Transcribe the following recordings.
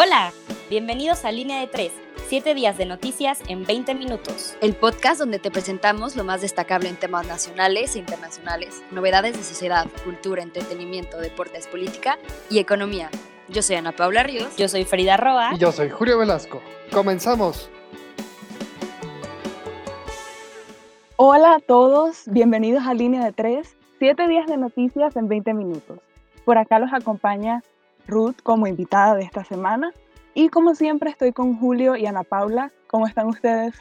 Hola, bienvenidos a Línea de 3, 7 días de noticias en 20 minutos. El podcast donde te presentamos lo más destacable en temas nacionales e internacionales, novedades de sociedad, cultura, entretenimiento, deportes, política y economía. Yo soy Ana Paula Ríos. Yo soy Frida Roa. Y yo soy Julio Velasco. Comenzamos. Hola a todos, bienvenidos a Línea de 3, 7 días de noticias en 20 minutos. Por acá los acompaña Ruth como invitada de esta semana y como siempre estoy con Julio y Ana Paula. ¿Cómo están ustedes?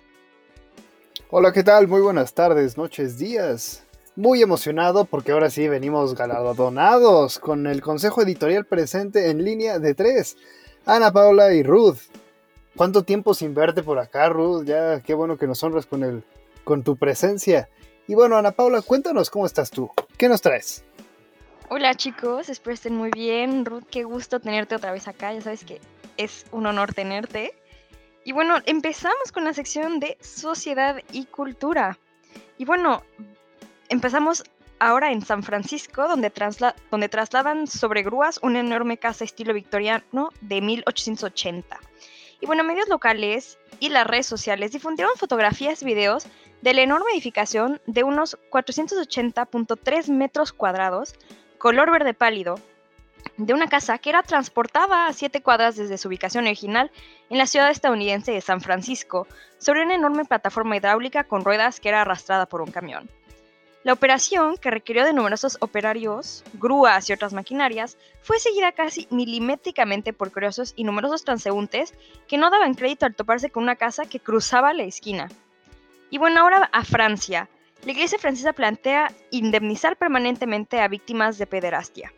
Hola, ¿qué tal? Muy buenas tardes, noches, días. Muy emocionado porque ahora sí venimos galardonados con el consejo editorial presente en línea de 3. Ana Paula y Ruth. ¿Cuánto tiempo sin verte por acá, Ruth? Ya, qué bueno que nos honras con el con tu presencia. Y bueno, Ana Paula, cuéntanos cómo estás tú. ¿Qué nos traes? Hola chicos, espero estén muy bien. Ruth, qué gusto tenerte otra vez acá. Ya sabes que es un honor tenerte. Y bueno, empezamos con la sección de sociedad y cultura. Y bueno, empezamos ahora en San Francisco, donde, donde trasladan sobre grúas una enorme casa estilo victoriano de 1880. Y bueno, medios locales y las redes sociales difundieron fotografías y videos de la enorme edificación de unos 480.3 metros cuadrados, color verde pálido, de una casa que era transportada a siete cuadras desde su ubicación original en la ciudad estadounidense de San Francisco, sobre una enorme plataforma hidráulica con ruedas que era arrastrada por un camión. La operación, que requirió de numerosos operarios, grúas y otras maquinarias, fue seguida casi milimétricamente por curiosos y numerosos transeúntes que no daban crédito al toparse con una casa que cruzaba la esquina. Y bueno, ahora a Francia. La Iglesia francesa plantea indemnizar permanentemente a víctimas de pederastia.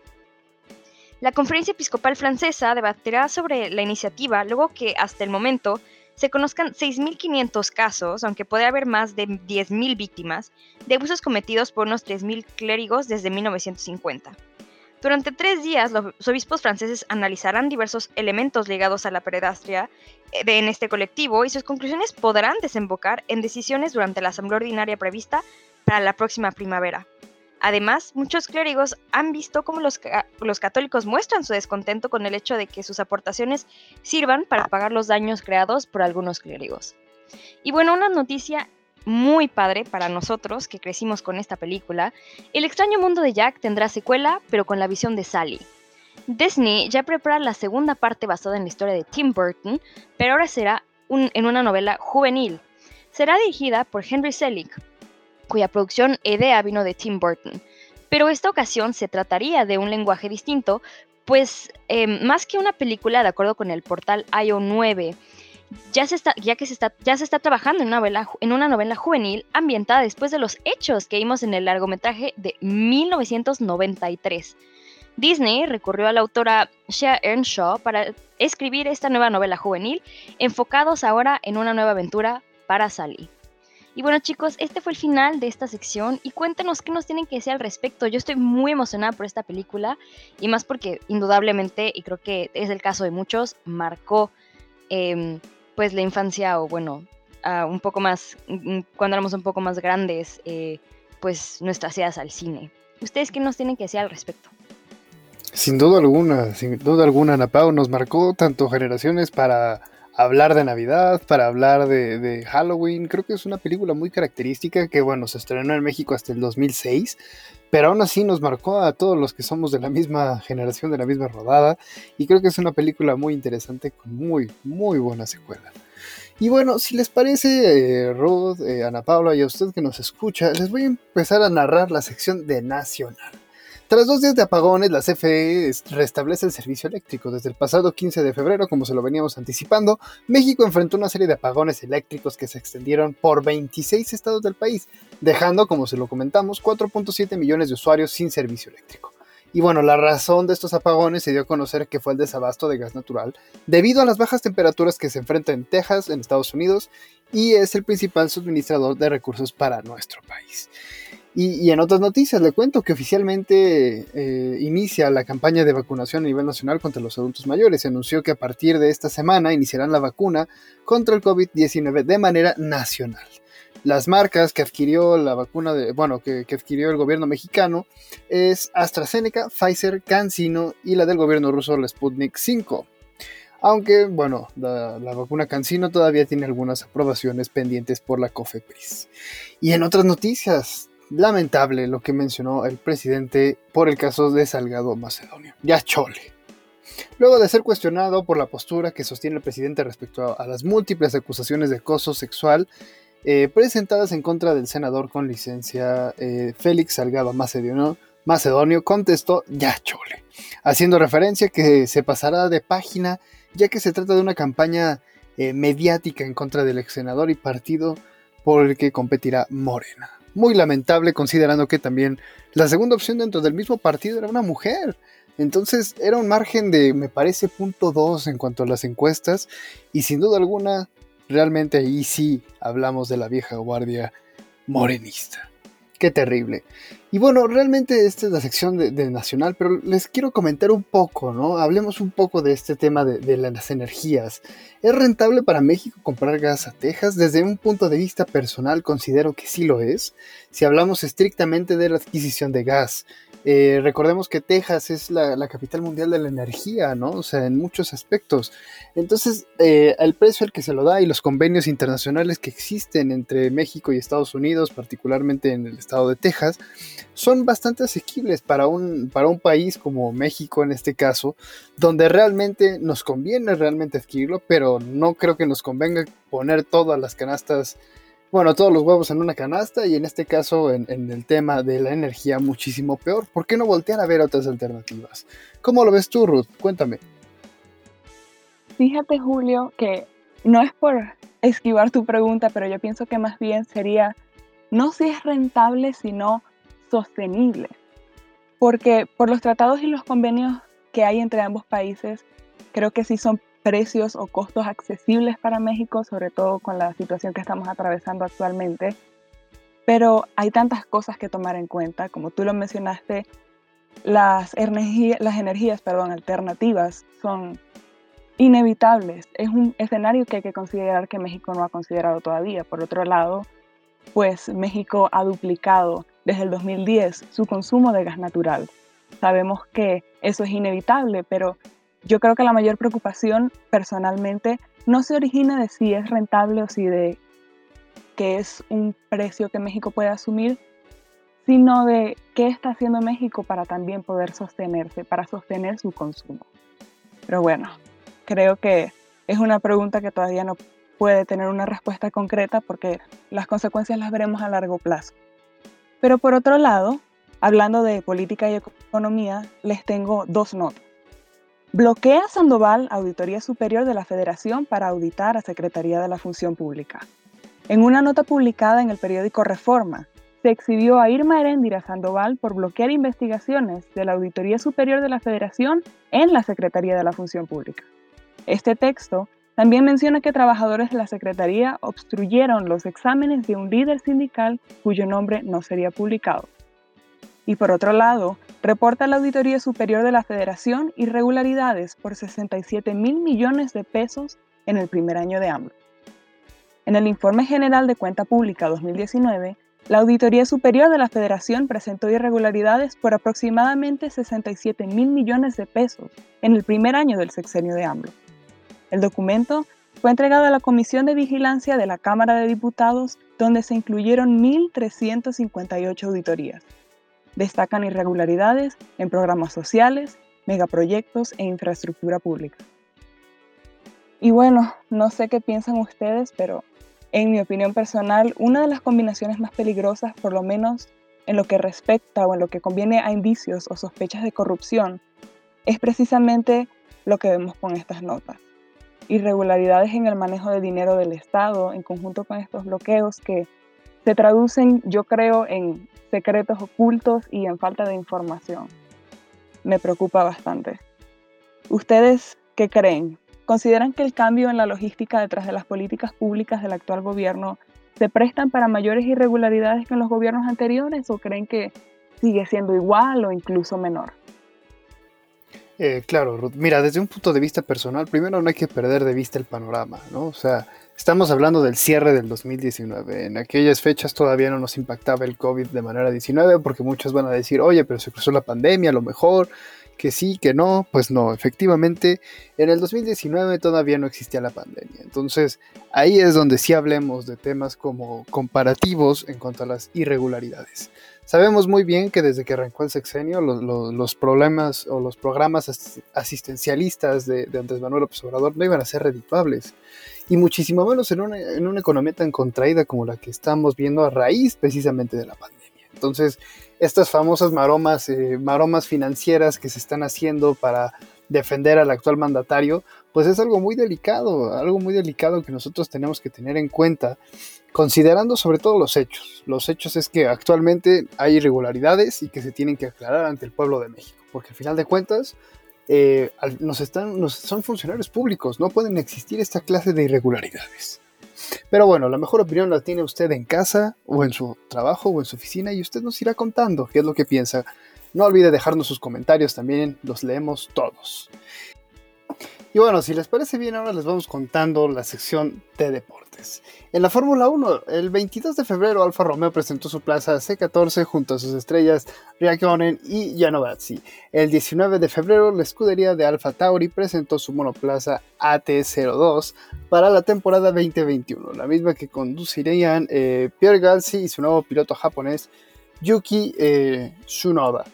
La Conferencia Episcopal Francesa debatirá sobre la iniciativa luego que hasta el momento se conozcan 6.500 casos, aunque puede haber más de 10.000 víctimas, de abusos cometidos por unos 3.000 clérigos desde 1950. Durante tres días, los obispos franceses analizarán diversos elementos ligados a la pedastria eh, en este colectivo y sus conclusiones podrán desembocar en decisiones durante la asamblea ordinaria prevista para la próxima primavera. Además, muchos clérigos han visto cómo los, los, católicos muestran su descontento con el hecho de que sus aportaciones sirvan para pagar los daños creados por algunos clérigos. Y bueno, una noticia muy padre para nosotros que crecimos con esta película, El extraño mundo de Jack tendrá secuela, pero con la visión de Sally. Disney ya prepara la segunda parte basada en la historia de Tim Burton, pero ahora será en una novela juvenil. Será dirigida por Henry Selick, cuya producción idea vino de Tim Burton. Pero esta ocasión se trataría de un lenguaje distinto, pues em, más que una película, de acuerdo con el portal IO9, ya se está, ya que se está, ya se está trabajando en una, novela, en una novela juvenil ambientada después de los hechos que vimos en el largometraje de 1993. Disney recurrió a la autora Shea Earnshaw para escribir esta nueva novela juvenil, enfocados ahora en una nueva aventura para Sally. Y bueno chicos, este fue el final de esta sección y cuéntenos qué nos tienen que decir al respecto. Yo estoy muy emocionada por esta película y más porque indudablemente, y creo que es el caso de muchos, marcó em, pues la infancia o bueno, un poco más, mm, cuando éramos un poco más grandes, eh, pues nuestras ideas al cine. ¿Ustedes qué nos tienen que decir al respecto? Sin duda alguna, sin duda alguna, Napao nos marcó tanto generaciones para hablar de Navidad, para hablar de, de, Halloween. Creo que es una película muy característica que, bueno, se estrenó en México hasta el 2006, pero aún así nos marcó a todos los que somos de la misma generación, de la misma rodada, y creo que es una película muy interesante con muy, muy buena secuela. Y bueno, si les parece, eh, Ruth, eh, Ana Paula y a usted que nos escucha, les voy a empezar a narrar la sección de Nacional. Tras dos días de apagones, la CFE restablece el servicio eléctrico. Desde el pasado 15 de febrero, como se lo veníamos anticipando, México enfrentó una serie de apagones eléctricos que se extendieron por 26 estados del país, dejando, como se lo comentamos, 4.7 millones de usuarios sin servicio eléctrico. Y bueno, la razón de estos apagones se dio a conocer que fue el desabasto de gas natural debido a las bajas temperaturas que se enfrentan en Texas, en Estados Unidos, y es el principal suministrador de recursos para nuestro país. Y, en otras noticias le cuento que oficialmente eh, inicia la campaña de vacunación a nivel nacional contra los adultos mayores. Se anunció que a partir de esta semana iniciarán la vacuna contra el COVID-19 de manera nacional. Las marcas que adquirió la vacuna de, bueno, que, adquirió el gobierno mexicano es AstraZeneca, Pfizer, CanSino y la del gobierno ruso, la Sputnik 5. aunque bueno, la, vacuna Cancino todavía tiene algunas aprobaciones pendientes por la COFEPRIS. Y en otras noticias, lamentable lo que mencionó el presidente por el caso de Salgado Macedonio. Ya chole. Luego de ser cuestionado por la postura que sostiene el presidente respecto a, las múltiples acusaciones de acoso sexual eh, presentadas en contra del senador con licencia eh, Félix Salgado Macedonio, Macedonio contestó ya chole, haciendo referencia que se pasará de página ya que se trata de una campaña eh, mediática en contra del ex senador y partido por el que competirá Morena. Muy lamentable considerando que también la segunda opción dentro del mismo partido era una mujer. Entonces era un margen de, me parece, punto 2 en cuanto a las encuestas y sin duda alguna, realmente ahí sí hablamos de la vieja guardia morenista. Qué terrible. Y bueno, realmente esta es la sección de, Nacional, pero les quiero comentar un poco, ¿no? Hablemos un poco de este tema de, las energías. ¿Es rentable para México comprar gas a Texas? Desde un punto de vista personal considero que sí lo es. Si hablamos estrictamente de la adquisición de gas, eh, recordemos que Texas es la, capital mundial de la energía, ¿no? O sea, en muchos aspectos. Entonces, eh, el precio al que se lo da y los convenios internacionales que existen entre México y Estados Unidos, particularmente en el estado de Texas, son bastante asequibles para un, para un país como México en este caso, donde realmente nos conviene realmente adquirirlo, pero no creo que nos convenga poner todas las canastas bueno, todos los huevos en una canasta y en este caso en, el tema de la energía muchísimo peor. ¿Por qué no voltear a ver otras alternativas? ¿Cómo lo ves tú, Ruth? Cuéntame. Fíjate, Julio, que no es por esquivar tu pregunta, pero yo pienso que más bien sería no si es rentable, sino sostenible. Porque por los tratados y los convenios que hay entre ambos países, creo que sí son precios o costos accesibles para México, sobre todo con la situación que estamos atravesando actualmente. Pero hay tantas cosas que tomar en cuenta, como tú lo mencionaste, las, las energías perdón, alternativas son inevitables. Es un escenario que hay que considerar que México no ha considerado todavía. Por otro lado, pues México ha duplicado desde el 2010 su consumo de gas natural. Sabemos que eso es inevitable, pero yo creo que la mayor preocupación personalmente no se origina de si es rentable o si de que es un precio que México puede asumir, sino de qué está haciendo México para también poder sostenerse, para sostener su consumo. Pero bueno, creo que es una pregunta que todavía no puede tener una respuesta concreta porque las consecuencias las veremos a largo plazo. Pero por otro lado, hablando de política y economía, les tengo dos notas. Bloquea Sandoval Auditoría Superior de la Federación para auditar a Secretaría de la Función Pública. En una nota publicada en el periódico Reforma, se exhibió a Irma Heréndira Sandoval por bloquear investigaciones de la Auditoría Superior de la Federación en la Secretaría de la Función Pública. Este texto también menciona que trabajadores de la Secretaría obstruyeron los exámenes de un líder sindical cuyo nombre no sería publicado. Y por otro lado, reporta la Auditoría Superior de la Federación irregularidades por 67 mil millones de pesos en el primer año de AMLO. En el Informe General de Cuenta Pública 2019, la Auditoría Superior de la Federación presentó irregularidades por aproximadamente 67 mil millones de pesos en el primer año del sexenio de AMLO. El documento fue entregado a la Comisión de Vigilancia de la Cámara de Diputados, donde se incluyeron 1.358 auditorías. Destacan irregularidades en programas sociales, megaproyectos e infraestructura pública. Y bueno, no sé qué piensan ustedes, pero en mi opinión personal, una de las combinaciones más peligrosas, por lo menos en lo que respecta o en lo que conviene a indicios o sospechas de corrupción, es precisamente lo que vemos con estas notas. Irregularidades en el manejo de dinero del Estado en conjunto con estos bloqueos que se traducen, yo creo, en secretos ocultos y en falta de información. Me preocupa bastante. ¿Ustedes qué creen? ¿Consideran que el cambio en la logística detrás de las políticas públicas del actual gobierno se prestan para mayores irregularidades que en los gobiernos anteriores o creen que sigue siendo igual o incluso menor? Eh, claro, Ruth. Mira, desde un punto de vista personal, primero no hay que perder de vista el panorama, ¿no? O sea, estamos hablando del cierre del 2019. En aquellas fechas todavía no nos impactaba el COVID de manera 19 porque muchos van a decir, oye, pero se cruzó la pandemia, a lo mejor. Que sí, que no, pues no, efectivamente, en el 2019 todavía no existía la pandemia. Entonces, ahí es donde sí hablemos de temas como comparativos en cuanto a las irregularidades. Sabemos muy bien que desde que arrancó el sexenio, los problemas o los programas asistencialistas de, Andrés Manuel López Obrador no iban a ser redituables. Y muchísimo menos en una, en una economía tan contraída como la que estamos viendo a raíz precisamente de la pandemia. Entonces, estas famosas maromas, eh, maromas financieras que se están haciendo para defender al actual mandatario, pues es algo muy delicado, algo muy delicado que nosotros tenemos que tener en cuenta, considerando sobre todo los hechos. Los hechos es que actualmente hay irregularidades y que se tienen que aclarar ante el pueblo de México, porque al final de cuentas eh, nos están, nos, son funcionarios públicos, no pueden existir esta clase de irregularidades. Pero bueno, la mejor opinión la tiene usted en casa o en su trabajo o en su oficina y usted nos irá contando qué es lo que piensa. No olvide dejarnos sus comentarios también, los leemos todos. Y bueno, si les parece bien, ahora les vamos contando la sección de deportes. En la Fórmula 1, el 22 de febrero, Alfa Romeo presentó su plaza C14 junto a sus estrellas Raikkonen y Janovazzi. El 19 de febrero, la escudería de Alfa Tauri presentó su monoplaza AT02 para la temporada 2021, la misma que conducirían eh, Pierre Gasly y su nuevo piloto japonés Yuki eh, Tsunoda.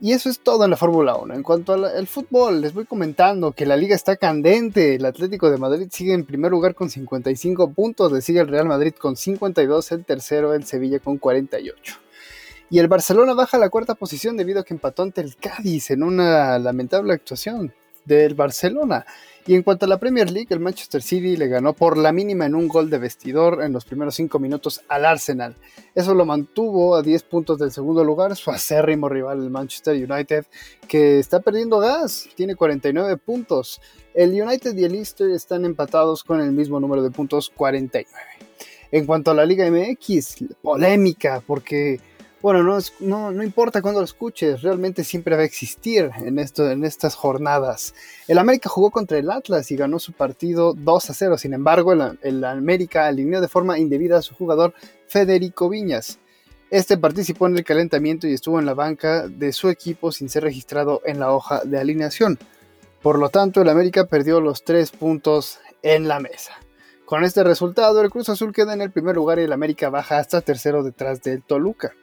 Y eso es todo en la Fórmula 1. En cuanto al fútbol, les voy comentando que la liga está candente. El Atlético de Madrid sigue en primer lugar con 55 puntos, le sigue el Real Madrid con 52, el tercero el Sevilla con 48. Y el Barcelona baja a la cuarta posición debido a que empató ante el Cádiz en una lamentable actuación del Barcelona. Y en cuanto a la Premier League, el Manchester City le ganó por la mínima en un gol de vestidor en los primeros cinco minutos al Arsenal. Eso lo mantuvo a 10 puntos del segundo lugar, su acérrimo rival, el Manchester United, que está perdiendo gas, tiene 49 puntos. El United y el Leicester están empatados con el mismo número de puntos, 49. En cuanto a la Liga MX, polémica, porque bueno, no, no, importa cuándo lo escuches, realmente siempre va a existir en, en estas jornadas. El América jugó contra el Atlas y ganó su partido 2 a 0. Sin embargo, el, el América alineó de forma indebida a su jugador Federico Viñas. Este participó en el calentamiento y estuvo en la banca de su equipo sin ser registrado en la hoja de alineación. Por lo tanto, el América perdió los tres puntos en la mesa. Con este resultado, el Cruz Azul queda en el primer lugar y el América baja hasta tercero detrás del Toluca.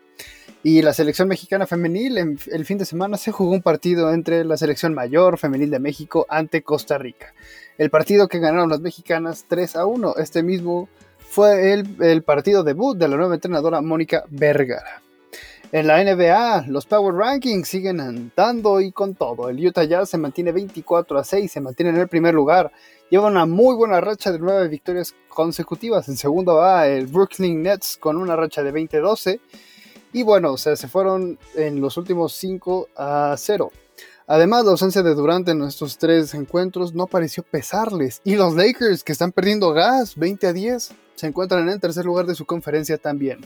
Y la selección mexicana femenil, en, el fin de semana se jugó un partido entre la selección mayor femenil de México ante Costa Rica. El partido que ganaron las mexicanas 3 a 1. Este mismo fue el, partido debut de la nueva entrenadora Mónica Vergara. En la NBA, los Power Rankings siguen andando y con todo. El Utah Jazz se mantiene 24 a 6, se mantiene en el primer lugar. Lleva una muy buena racha de nueve victorias consecutivas. En segundo va el Brooklyn Nets con una racha de 20-12. Y bueno, o sea, se fueron en los últimos 5 a 0. Además, la ausencia de Durant en estos tres encuentros no pareció pesarles. Y los Lakers, que están perdiendo gas 20 a 10, se encuentran en el tercer lugar de su conferencia también.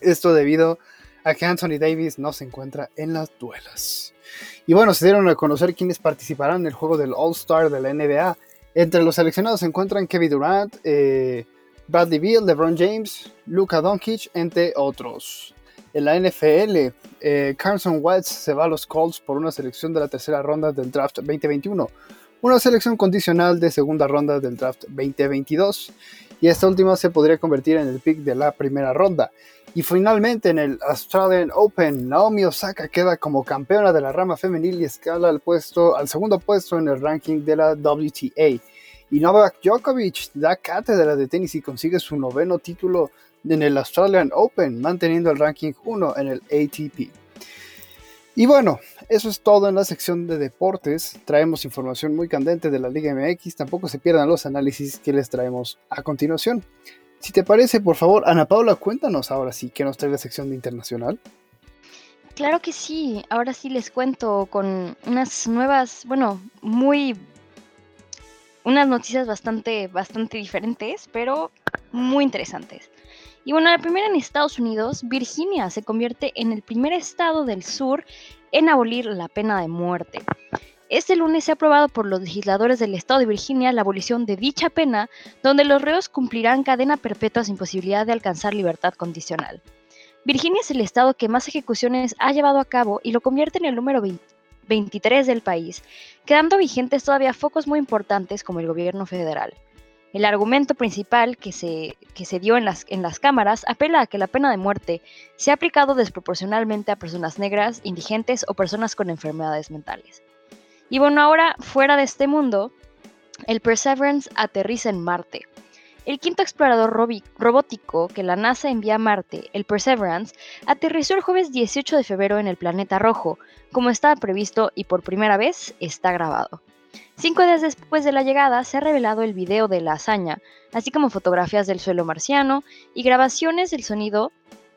Esto debido a que Anthony Davis no se encuentra en las duelas. Y bueno, se dieron a conocer quiénes participarán en el juego del All-Star de la NBA. Entre los seleccionados se encuentran Kevin Durant, eh, Bradley Beal, LeBron James, Luka Doncic, entre otros. En la NFL, eh, Carson Wentz se va a los Colts por una selección de la tercera ronda del draft 2021, una selección condicional de segunda ronda del draft 2022, y esta última se podría convertir en el pick de la primera ronda. Y finalmente en el Australian Open, Naomi Osaka queda como campeona de la rama femenil y escala al, puesto, al segundo puesto en el ranking de la WTA. Y Novak Djokovic da cátedra de tenis y consigue su noveno título en el Australian Open, manteniendo el ranking 1 en el ATP. Y bueno, eso es todo en la sección de deportes. Traemos información muy candente de la Liga MX. Tampoco se pierdan los análisis que les traemos a continuación. Si te parece, por favor, Ana Paula, cuéntanos ahora sí qué nos trae la sección de internacional. Claro que sí, ahora sí les cuento con unas nuevas, bueno, muy unas noticias bastante bastante diferentes, pero muy interesantes. Y bueno, la primera en Estados Unidos, Virginia se convierte en el primer estado del sur en abolir la pena de muerte. Este lunes se ha aprobado por los legisladores del estado de Virginia la abolición de dicha pena, donde los reos cumplirán cadena perpetua sin posibilidad de alcanzar libertad condicional. Virginia es el estado que más ejecuciones ha llevado a cabo y lo convierte en el número 23 del país, quedando vigentes todavía focos muy importantes como el gobierno federal. El argumento principal que se, que se dio en las, en las cámaras apela a que la pena de muerte se ha aplicado desproporcionalmente a personas negras, indigentes o personas con enfermedades mentales. Y bueno, ahora fuera de este mundo, el Perseverance aterriza en Marte. El quinto explorador robótico que la NASA envía a Marte, el Perseverance, aterrizó el jueves 18 de febrero en el planeta rojo, como estaba previsto y por primera vez está grabado. Cinco días después de la llegada se ha revelado el video de la hazaña, así como fotografías del suelo marciano y grabaciones del sonido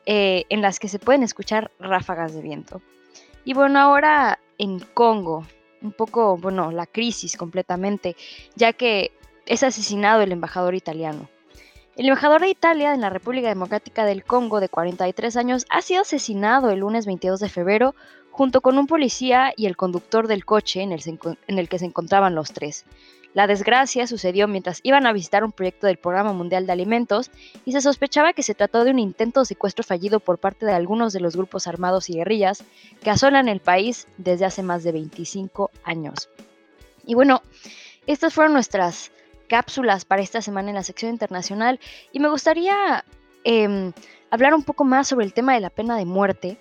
eh, en las que se pueden escuchar ráfagas de viento. Y bueno, ahora en Congo, un poco, bueno, la crisis completamente, ya que es asesinado el embajador italiano. El embajador de Italia en la República Democrática del Congo de 43 años ha sido asesinado el lunes 22 de febrero junto con un policía y el conductor del coche en el, que se encontraban los tres. La desgracia sucedió mientras iban a visitar un proyecto del Programa Mundial de Alimentos y se sospechaba que se trató de un intento de secuestro fallido por parte de algunos de los grupos armados y guerrillas que asolan el país desde hace más de 25 años. Y bueno, estas fueron nuestras cápsulas para esta semana en la sección internacional y me gustaría em, hablar un poco más sobre el tema de la pena de muerte,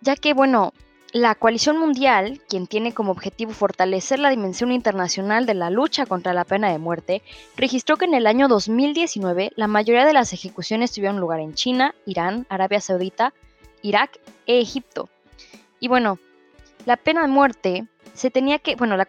ya que, bueno, la coalición mundial, quien tiene como objetivo fortalecer la dimensión internacional de la lucha contra la pena de muerte, registró que en el año 2019 la mayoría de las ejecuciones tuvieron lugar en China, Irán, Arabia Saudita, Irak e Egipto. Y bueno, la pena de muerte se tenía que, bueno, la,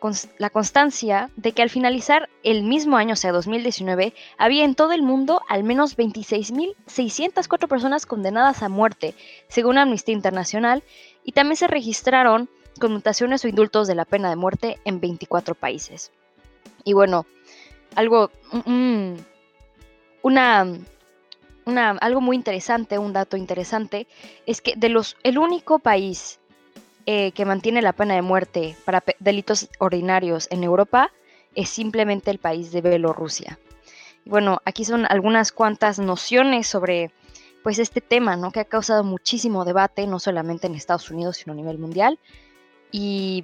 constancia de que al finalizar el mismo año, o sea, 2019, había en todo el mundo al menos 26.604 personas condenadas a muerte, según Amnistía Internacional, y también se registraron conmutaciones o indultos de la pena de muerte en 24 países. Y bueno, algo, una, una, algo muy interesante, un dato interesante, es que de los, el único país eh, que mantiene la pena de muerte para delitos ordinarios en Europa es simplemente el país de Bielorrusia. Bueno, aquí son algunas cuantas nociones sobre pues este tema, ¿no? Que ha causado muchísimo debate, no solamente en Estados Unidos, sino a nivel mundial. Y,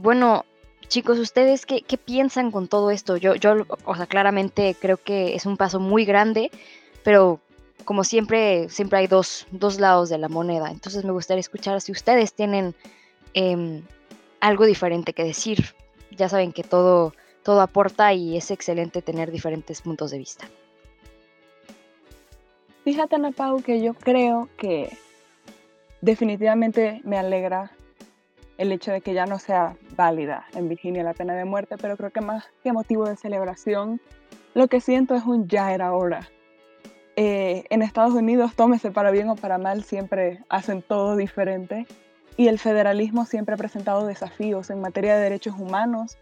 bueno, chicos, ¿ustedes qué, qué, piensan con todo esto? Yo, yo, o sea, claramente creo que es un paso muy grande, pero como siempre, siempre hay dos, lados de la moneda. Entonces me gustaría escuchar si ustedes tienen em, algo diferente que decir. Ya saben que todo, todo aporta y es excelente tener diferentes puntos de vista. Fíjate, Ana Pau, que yo creo que definitivamente me alegra el hecho de que ya no sea válida en Virginia la pena de muerte, pero creo que más que motivo de celebración, lo que siento es un ya era hora eh, en Estados Unidos, tómese para bien o para mal, siempre hacen todo diferente y el federalismo siempre ha presentado desafíos en materia de derechos humanos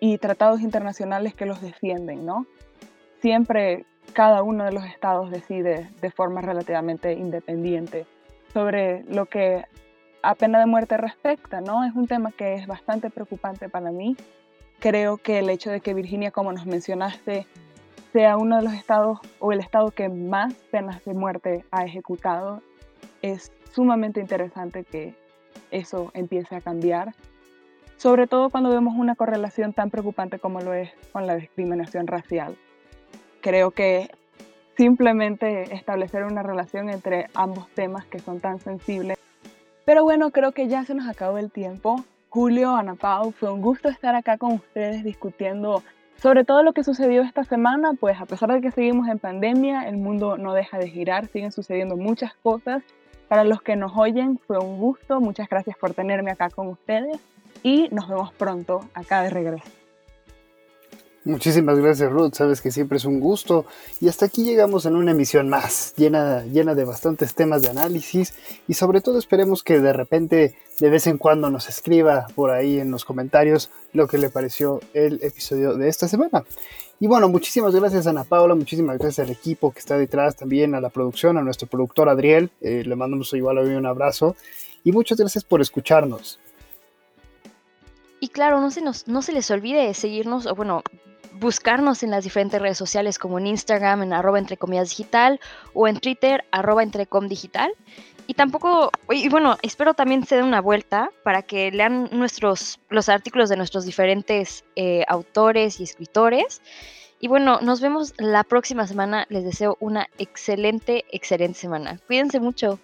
y tratados internacionales que los defienden, ¿no? Siempre cada uno de los estados decide de forma relativamente independiente sobre lo que a pena de muerte respecta, ¿no? Es un tema que es bastante preocupante para mí. Creo que el hecho de que Virginia, como nos mencionaste, sea uno de los estados o el estado que más penas de muerte ha ejecutado, es sumamente interesante que eso empiece a cambiar, sobre todo cuando vemos una correlación tan preocupante como lo es con la discriminación racial. Creo que simplemente establecer una relación entre ambos temas que son tan sensibles. Pero bueno, creo que ya se nos acabó el tiempo. Julio, Ana Pau, fue un gusto estar acá con ustedes discutiendo sobre todo lo que sucedió esta semana, pues a pesar de que seguimos en pandemia, el mundo no deja de girar, siguen sucediendo muchas cosas. Para los que nos oyen, fue un gusto, muchas gracias por tenerme acá con ustedes y nos vemos pronto acá de regreso. Muchísimas gracias Ruth, sabes que siempre es un gusto. Y hasta aquí llegamos en una emisión más, llena, llena de bastantes temas de análisis. Y sobre todo esperemos que de repente de vez en cuando nos escriba por ahí en los comentarios lo que le pareció el episodio de esta semana. Y bueno, muchísimas gracias a Ana Paula, muchísimas gracias al equipo que está detrás, también a la producción, a nuestro productor Adriel, eh, le mandamos igual hoy un abrazo. Y muchas gracias por escucharnos. Y claro, no se, nos, no se les olvide seguirnos, o bueno, buscarnos en las diferentes redes sociales como en Instagram en arroba entre comillas digital o en Twitter arroba entrecom digital. y tampoco, y bueno, espero también se den una vuelta para que lean nuestros, los artículos de nuestros diferentes eh, autores y escritores. Y bueno, nos vemos la próxima semana. Les deseo una excelente, excelente semana. Cuídense mucho.